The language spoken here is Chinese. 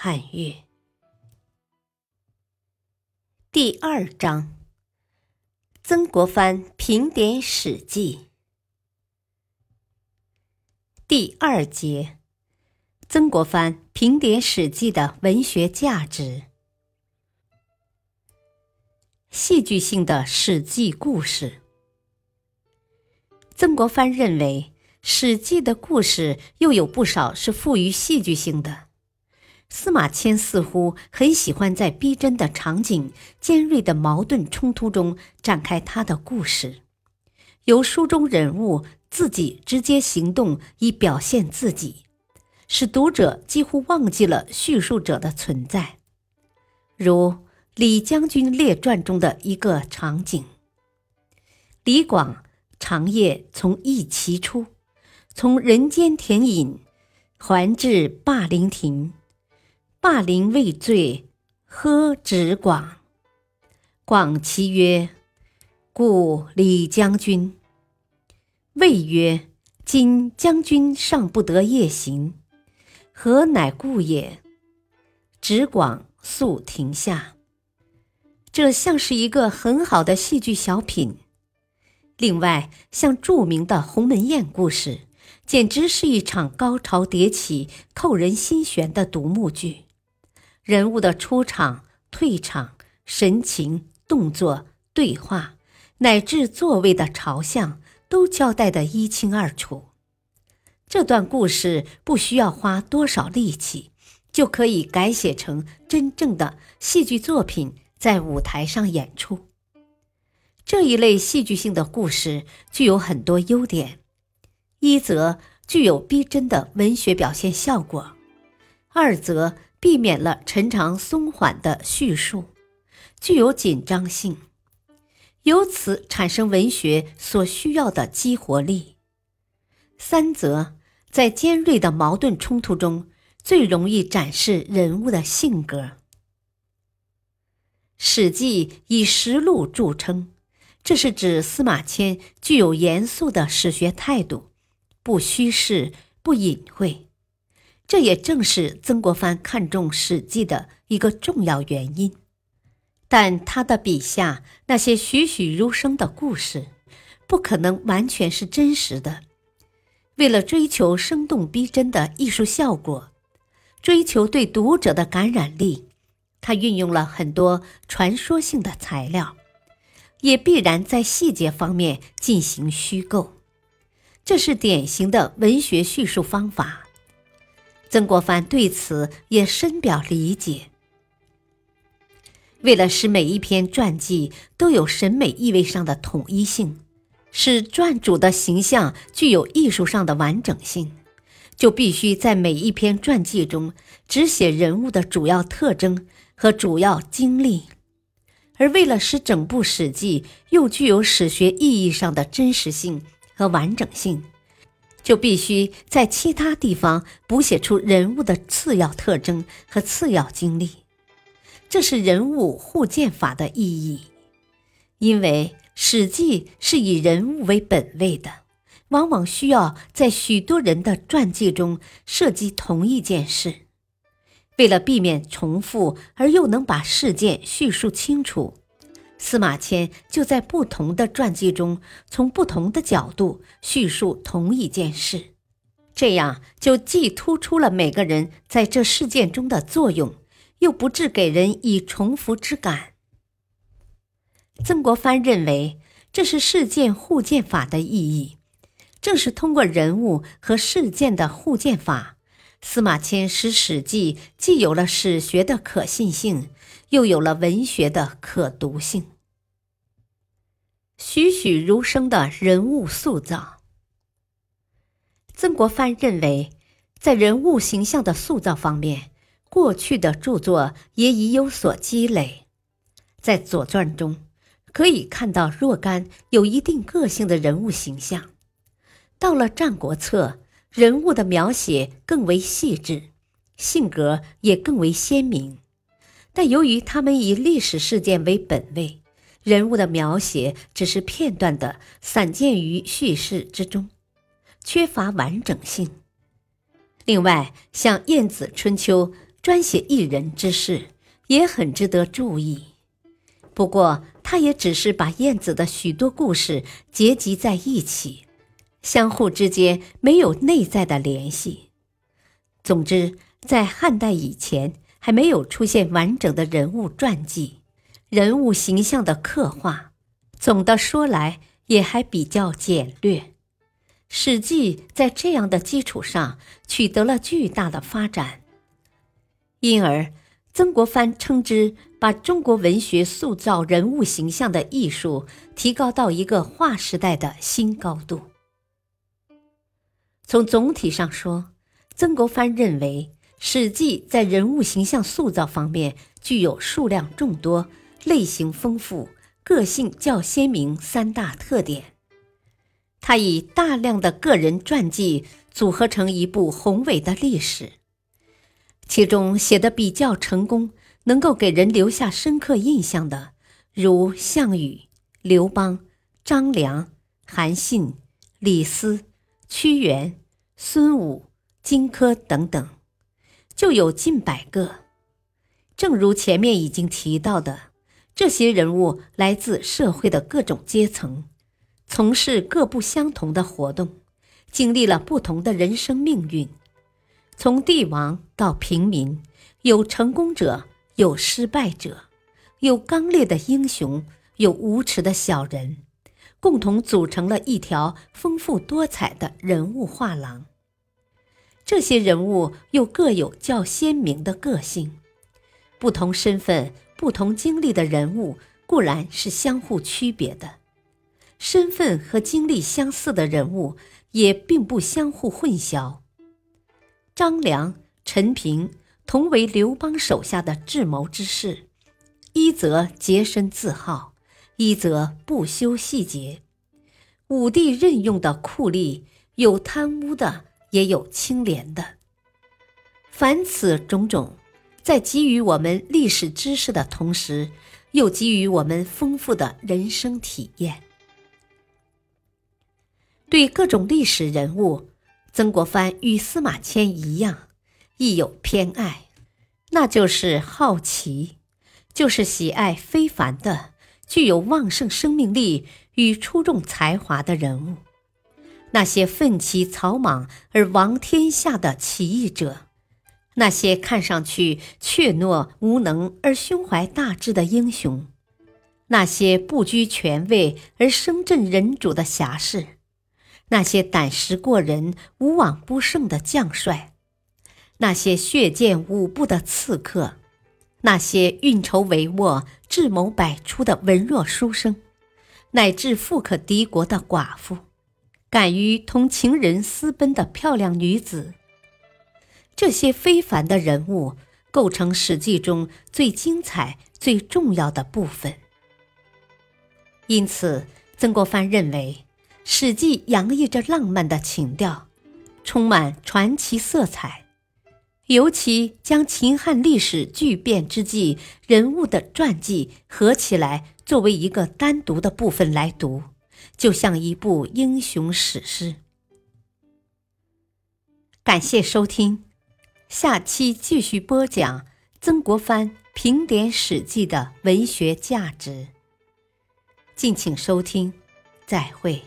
汉乐第二章：曾国藩评点《史记》第二节：曾国藩评点《史记》的文学价值。戏剧性的《史记》故事，曾国藩认为，《史记》的故事又有不少是富于戏剧性的。司马迁似乎很喜欢在逼真的场景、尖锐的矛盾冲突中展开他的故事，由书中人物自己直接行动以表现自己，使读者几乎忘记了叙述者的存在。如《李将军列传》中的一个场景：李广长夜从义齐出，从人间田隐还至霸陵亭。霸陵未醉，喝止广。广其曰：“故李将军。”谓曰：“今将军尚不得夜行，何乃故也？”止广速停下。这像是一个很好的戏剧小品。另外，像著名的鸿门宴故事，简直是一场高潮迭起、扣人心弦的独幕剧。人物的出场、退场、神情、动作、对话，乃至座位的朝向，都交代得一清二楚。这段故事不需要花多少力气，就可以改写成真正的戏剧作品，在舞台上演出。这一类戏剧性的故事具有很多优点：一则具有逼真的文学表现效果；二则。避免了陈长松缓的叙述，具有紧张性，由此产生文学所需要的激活力。三则在尖锐的矛盾冲突中，最容易展示人物的性格。《史记》以实录著称，这是指司马迁具有严肃的史学态度，不虚饰，不隐晦。这也正是曾国藩看重《史记》的一个重要原因，但他的笔下那些栩栩如生的故事，不可能完全是真实的。为了追求生动逼真的艺术效果，追求对读者的感染力，他运用了很多传说性的材料，也必然在细节方面进行虚构。这是典型的文学叙述方法。曾国藩对此也深表理解。为了使每一篇传记都有审美意味上的统一性，使传主的形象具有艺术上的完整性，就必须在每一篇传记中只写人物的主要特征和主要经历。而为了使整部史记又具有史学意义上的真实性和完整性。就必须在其他地方补写出人物的次要特征和次要经历，这是人物互鉴法的意义。因为《史记》是以人物为本位的，往往需要在许多人的传记中涉及同一件事。为了避免重复，而又能把事件叙述清楚。司马迁就在不同的传记中，从不同的角度叙述同一件事，这样就既突出了每个人在这事件中的作用，又不致给人以重复之感。曾国藩认为，这是事件互鉴法的意义。正是通过人物和事件的互鉴法，司马迁使《史记》既有了史学的可信性。又有了文学的可读性，栩栩如生的人物塑造。曾国藩认为，在人物形象的塑造方面，过去的著作也已有所积累。在《左传》中，可以看到若干有一定个性的人物形象。到了《战国策》，人物的描写更为细致，性格也更为鲜明。但由于他们以历史事件为本位，人物的描写只是片段的散见于叙事之中，缺乏完整性。另外，像《晏子春秋》专写一人之事，也很值得注意。不过，他也只是把晏子的许多故事结集在一起，相互之间没有内在的联系。总之，在汉代以前，还没有出现完整的人物传记、人物形象的刻画。总的说来，也还比较简略。《史记》在这样的基础上取得了巨大的发展，因而曾国藩称之把中国文学塑造人物形象的艺术提高到一个划时代的新高度。从总体上说，曾国藩认为《史记》在人物形象塑造方面具有数量众多、类型丰富、个性较鲜明三大特点。他以大量的个人传记组合成一部宏伟的历史，其中写的比较成功、能够给人留下深刻印象的，如项羽、刘邦、张良、韩信、李斯、屈原、孙武、荆轲等等，就有近百个。正如前面已经提到的，这些人物来自社会的各种阶层。从事各不相同的活动，经历了不同的人生命运，从帝王到平民，有成功者，有失败者，有刚烈的英雄，有无耻的小人，共同组成了一条丰富多彩的人物画廊。这些人物又各有较鲜明的个性，不同身份、不同经历的人物固然是相互区别的。身份和经历相似的人物也并不相互混淆。张良、陈平同为刘邦手下的智谋之士，一则洁身自好，一则不修细节。武帝任用的酷吏，有贪污的，也有清廉的。凡此种种，在给予我们历史知识的同时，又给予我们丰富的人生体验。对各种历史人物，曾国藩与司马迁一样，亦有偏爱，那就是好奇，就是喜爱非凡的、具有旺盛生命力与出众才华的人物，那些奋起草莽而亡天下的起义者，那些看上去怯懦无能而胸怀大志的英雄，那些不居权位而声震人主的侠士。那些胆识过人、无往不胜的将帅，那些血溅五步的刺客，那些运筹帷幄、智谋百出的文弱书生，乃至富可敌国的寡妇，敢于同情人私奔的漂亮女子，这些非凡的人物构成《史记》中最精彩、最重要的部分。因此，曾国藩认为。《史记》洋溢着浪漫的情调，充满传奇色彩，尤其将秦汉历史巨变之际人物的传记合起来作为一个单独的部分来读，就像一部英雄史诗。感谢收听，下期继续播讲曾国藩评点《史记》的文学价值。敬请收听，再会。